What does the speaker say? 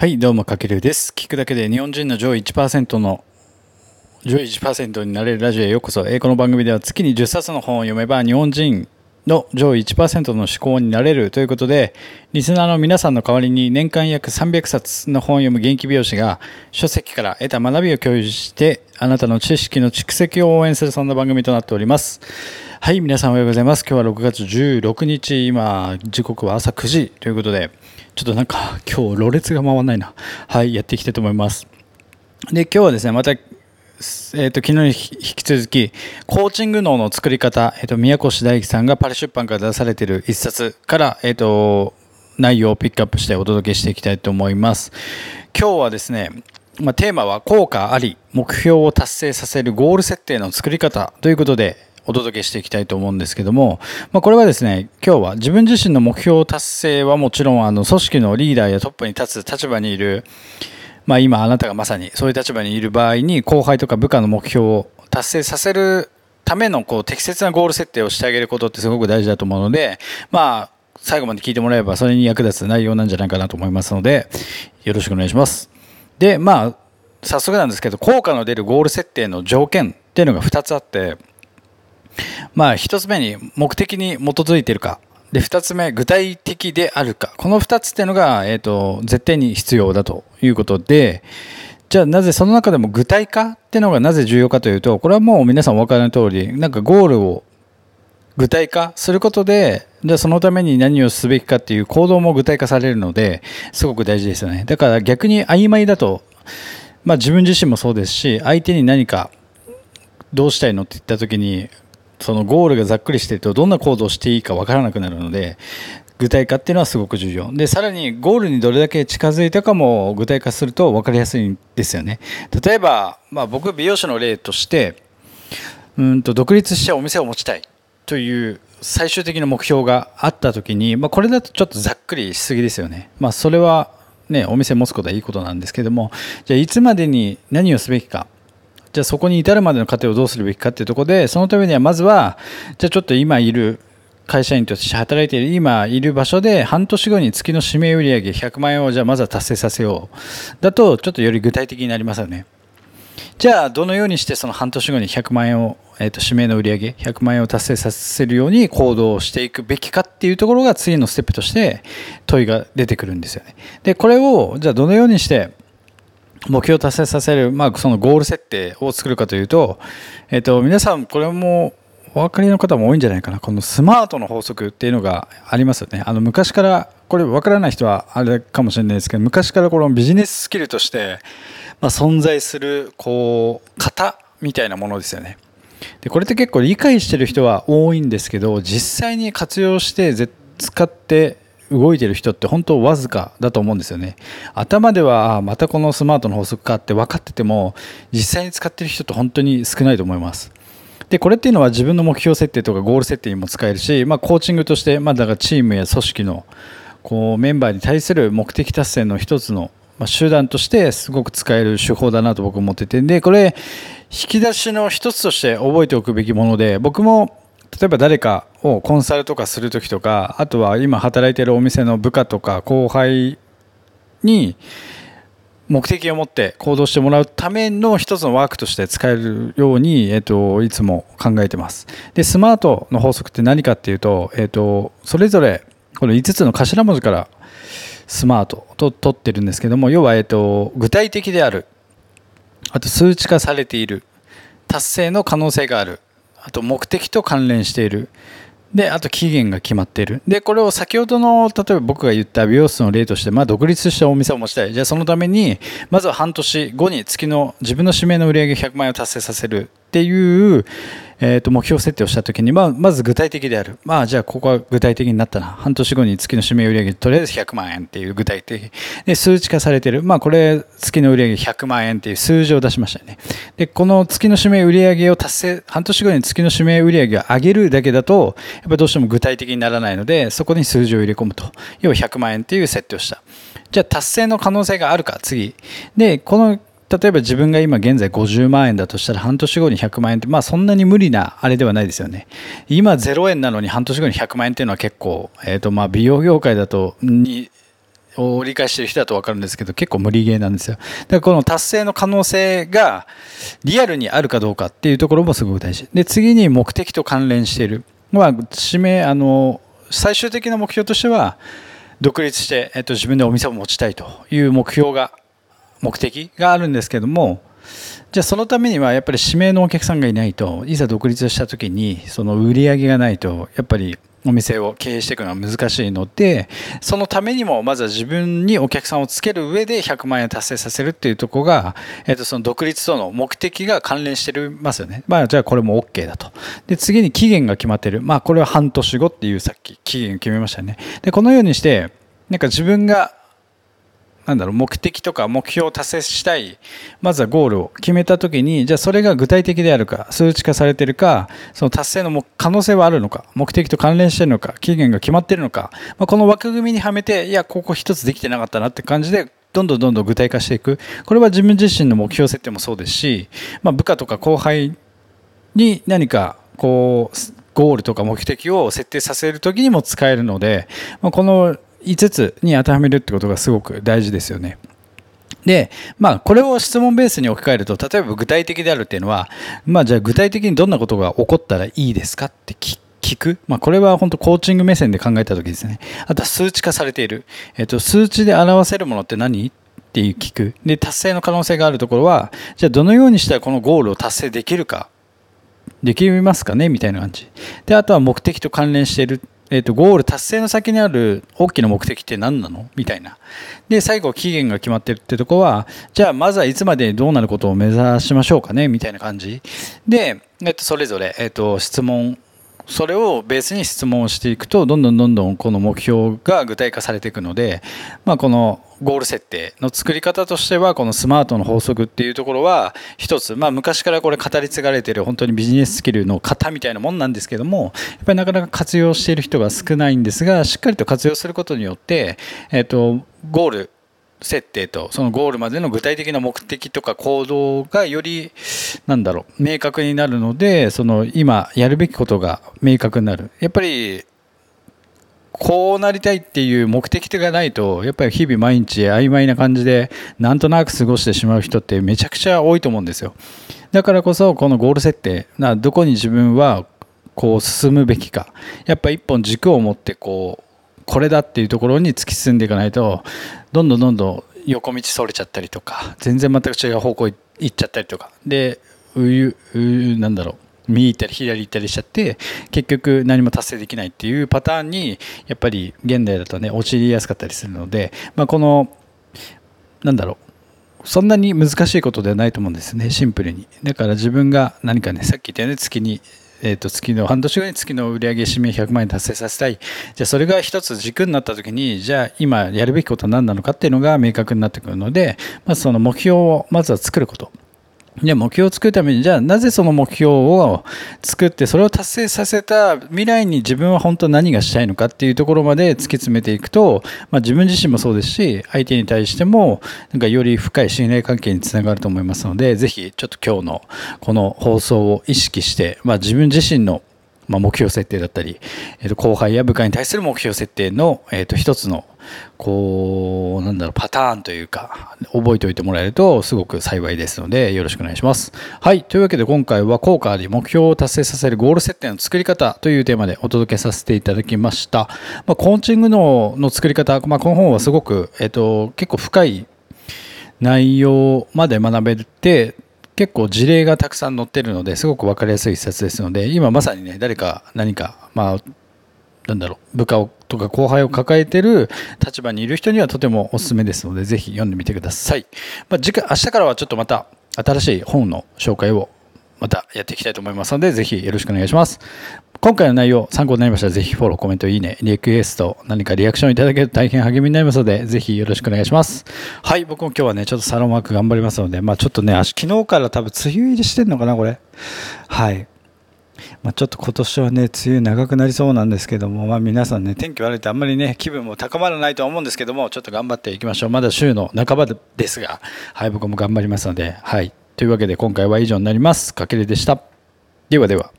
はい、どうも、かけるです。聞くだけで日本人の上位1%の上位1%になれるラジオへようこそ。えーこの番組では月に10冊の本を読めば日本人の上位1%の思考になれるということで、リスナーの皆さんの代わりに年間約300冊の本を読む元気美容師が書籍から得た学びを共有して、あなたの知識の蓄積を応援するそんな番組となっております。はい、皆さんおはようございます。今日は6月16日、今、時刻は朝9時ということで、ちょっとなんか今日、ろれが回らないな。はい、やっていきたいと思います。で、今日はですね、また、えっ、と、昨日に引き続き、コーチング脳の作り方、えっ、と、宮越大樹さんがパリ出版から出されている一冊から、えっ、と、内容をピックアップしてお届けしていきたいと思います。今日はですね、まあ、テーマは効果あり、目標を達成させるゴール設定の作り方ということで、お届けしていきたいと思うんですけども、まあ、これはですね、今日は自分自身の目標達成はもちろん、あの、組織のリーダーやトップに立つ立場にいる、まあ、今あなたがまさにそういう立場にいる場合に後輩とか部下の目標を達成させるためのこう適切なゴール設定をしてあげることってすごく大事だと思うので、まあ、最後まで聞いてもらえばそれに役立つ内容なんじゃないかなと思いますのでよろしくお願いします。でまあ早速なんですけど効果の出るゴール設定の条件っていうのが2つあってまあ1つ目に目的に基づいているか。で2つ目具体的であるか。この2つっていうのが、えーと、絶対に必要だということでじゃあなぜその中でも具体化っていうのがなぜ重要かというとこれはもう皆さんお分かりの通りなんかゴールを具体化することでじゃあそのために何をすべきかっていう行動も具体化されるのですごく大事ですよね。だから逆に曖昧だとまあ自分自身もそうですし相手に何かどうしたいのって言った時にそのゴールがざっくりしているとどんな行動をしていいか分からなくなるので具体化っていうのはすごく重要。でさらにゴールにどれだけ近づいたかも具体化すると分かりやすいんですよね。例えば、まあ、僕美容師の例としてうんと独立してお店を持ちたいという最終的な目標があった時に、まあ、これだとちょっとざっくりしすぎですよね、まあ、それはねお店持つことはいいことなんですけどもじゃあいつまでに何をすべきか。じゃあそこに至るまでの過程をどうするべきかっていうところでそのためにはまずはじゃあちょっと今いる会社員として働いている今いる場所で半年後に月の指名売上100万円をじゃあまずは達成させよう。だとちょっとより具体的になりますよね。じゃあどのようにしてその半年後に100万円を、えー、と指名の売上100万円を達成させるように行動をしていくべきかっていうところが次のステップとして問いが出てくるんですよね。でこれをじゃあどのようにして目標を達成させる、まあ、そのゴール設定を作るかというと、えっと、皆さんこれもお分かりの方も多いんじゃないかな。このスマートの法則っていうのがありますよね。あの昔からこれ分からない人はあれかもしれないですけど昔からこのビジネススキルとして、まあ、存在するこう型みたいなものですよね。でこれって結構理解してる人は多いんですけど実際に活用して使って動いてる人って本当わずかだと思うんですよね。頭ではまたこのスマートの法則かって分かってても実際に使ってる人って本当に少ないと思います。でこれっていうのは自分の目標設定とかゴール設定にも使えるし、まあ、コーチングとして、まあ、だからチームや組織のこうメンバーに対する目的達成の一つの、まあ、集団としてすごく使える手法だなと僕思ってて。でこれ引き出しの一つとして覚えておくべきもので僕も例えば誰かをコンサルとかする時とかあとは今働いてるお店の部下とか後輩に目的を持って行動してもらうための一つのワークとして使えるように、えっと、いつも考えてます。で、スマートの法則って何かっていうと、えっと、それぞれこの5つの頭文字からスマートと取ってるんですけども、要は、えっと、具体的である、あと数値化されている、達成の可能性がある、あと目的と関連している。で、あと期限が決まっている。で、これを先ほどの、例えば僕が言った美容室の例として、まあ、独立したお店を持ちたい。じゃあ、そのために、まずは半年後に月の自分の指名の売り上げ100万円を達成させるっていう、えー、と目標設定をしたときに、まあ、まず具体的である。まあ、じゃあ、ここは具体的になったな。半年後に月の指名売上とりあえず100万円っていう具体的。で、数値化されている。まあ、これ、月の売上100万円っていう数字を出しましたよね。で、この月の指名売上を達成、半年後に月の指名売上を上げるだけだと、やっぱどうしても具体的にならないので、そこに数字を入れ込むと。要は100万円っていう設定をした。じゃあ、達成の可能性があるか、次。で、この例えば自分が今現在50万円だとしたら半年後に100万円ってまあそんなに無理なあれではないですよね。今0円なのに半年後に100万円っていうのは結構、えー、とまあ美容業界だとにを理解してる人だと分かるんですけど結構無理ゲーなんですよ。だからこの達成の可能性がリアルにあるかどうかっていうところもすごく大事。で次に目的と関連している。まあ指名あの最終的な目標としては独立して、えっと、自分でお店を持ちたいという目標が目的？があるんですけどもじゃあそのためにはやっぱり指名のお客さんがいないといざ独立した時にその売り上げがないとやっぱりお店を経営していくのは難しいのでそのためにもまずは自分にお客さんをつける上で100万円達成させるっていうとこが、えー、とその独立との目的が関連してますよね。まあじゃあこれも OK だと。で次に期限が決まってる。まあこれは半年後っていうさっき期限決めましたね。でこのようにしてなんか自分がなんだろう目的とか目標を達成したい。まずはゴールを決めた時にじゃあそれが具体的であるか数値化されてるかその達成の可能性はあるのか目的と関連しているのか期限が決まっているのか、まあ、この枠組みにはめていやここ一つできてなかったなって感じでどんどんどんどん具体化していく。これは自分自身の目標設定もそうですし、まあ、部下とか後輩に何かこうゴールとか目的を設定させる時にも使えるので、まあ、この5つに当てはめるってことがすごく大事ですよね。で、まあ、これを質問ベースに置き換えると、例えば具体的であるっていうのは、まあ、じゃあ具体的にどんなことが起こったらいいですかって聞く。まあ、これは本当コーチング目線で考えた時ですね。あとは数値化されている。えっと、数値で表せるものって何っていう聞く。で、達成の可能性があるところは、じゃあどのようにしたらこのゴールを達成できるか。できますかね？みたいな感じ。で、あとは目的と関連しているえーと、ゴール達成の先にある大きな目的って何なの？みたいな。で、最後期限が決まってるってとこは、じゃあまずはいつまでどうなることを目指しましょうかね？みたいな感じ。で、えっ、と、それぞれ、えっ、と、質問それをベースに質問をしていくとどんどんどんどんこの目標が具体化されていくので、まあ、このゴール設定の作り方としてはこのスマートの法則っていうところは一つ、まあ、昔からこれ語り継がれてる本当にビジネススキルの型みたいなもんなんですけどもやっぱりなかなか活用している人が少ないんですがしっかりと活用することによって、えっとゴール設定とそのゴールまでの具体的な目的とか行動がよりなんだろう明確になるのでその今やるべきことが明確になる。やっぱりこうなりたいっていう目的がないとやっぱり日々毎日曖昧な感じでなんとなく過ごしてしまう人ってめちゃくちゃ多いと思うんですよ。だからこそこのゴール設定などこに自分はこう進むべきか。やっぱ一本軸を持ってこうこれだっていうところに突き進んでいかないとどんどんどんどん横道それちゃったりとか全然全く違う方向行っちゃったりとか。でうゆうなんだろう。右行ったり左行ったりしちゃって結局何も達成できないっていうパターンにやっぱり現代だとね陥りやすかったりするので、まあ、このなんだろう。そんなに難しいことではないと思うんですね。シンプルに。だから自分が何かねさっき言ったように月にえー、と月の半年後に月の売上指名100万円達成させたい。じゃあそれが一つ軸になったときにじゃあ今やるべきことは何なのかっていうのが明確になってくるのでまずその目標をまずは作ること。で目標を作るためにじゃあなぜその目標を作ってそれを達成させた未来に自分は本当何がしたいのかっていうところまで突き詰めていくと、まあ、自分自身もそうですし相手に対してもなんかより深い信頼関係につながると思いますのでぜひちょっと今日のこの放送を意識して、まあ、自分自身のま、目標設定だったり、えー、と後輩や部下に対する目標設定の、えー、と一つのこうなんだろうパターンというか覚えておいてもらえるとすごく幸いですのでよろしくお願いします。はいというわけで今回は効果で目標を達成させるゴール設定の作り方というテーマでお届けさせていただきました。まあ、コーチングのの作り方、まあ、この本はすごく、えー、と結構深い内容まで学べて結構事例がたくさん載ってるのですごく分かりやすい一冊ですので今まさにね誰か何かまあなんだろう部下をとか後輩を抱えてる立場にいる人にはとてもおすすめですのでぜひ読んでみてください、まあ、次回明日からはちょっとまた新しい本の紹介をまたやっていきたいと思いますのでぜひよろしくお願いします今回の内容参考になりましたらぜひフォロー、コメント、いいね、リクエスト、何かリアクションいただけると大変励みになりますので、ぜひよろしくお願いします。はい、僕も今日はね、ちょっとサロンワーク頑張りますので、まあちょっとね、昨日から多分梅雨入りしてんのかな、これ。はい。まあ、ちょっと今年はね、梅雨長くなりそうなんですけども、まあ、皆さんね、天気悪いとあんまりね、気分も高まらないとは思うんですけども、ちょっと頑張っていきましょう。まだ週の半ばですが、はい、僕も頑張りますので、はい。というわけで今回は以上になります。かけるでした。ではでは。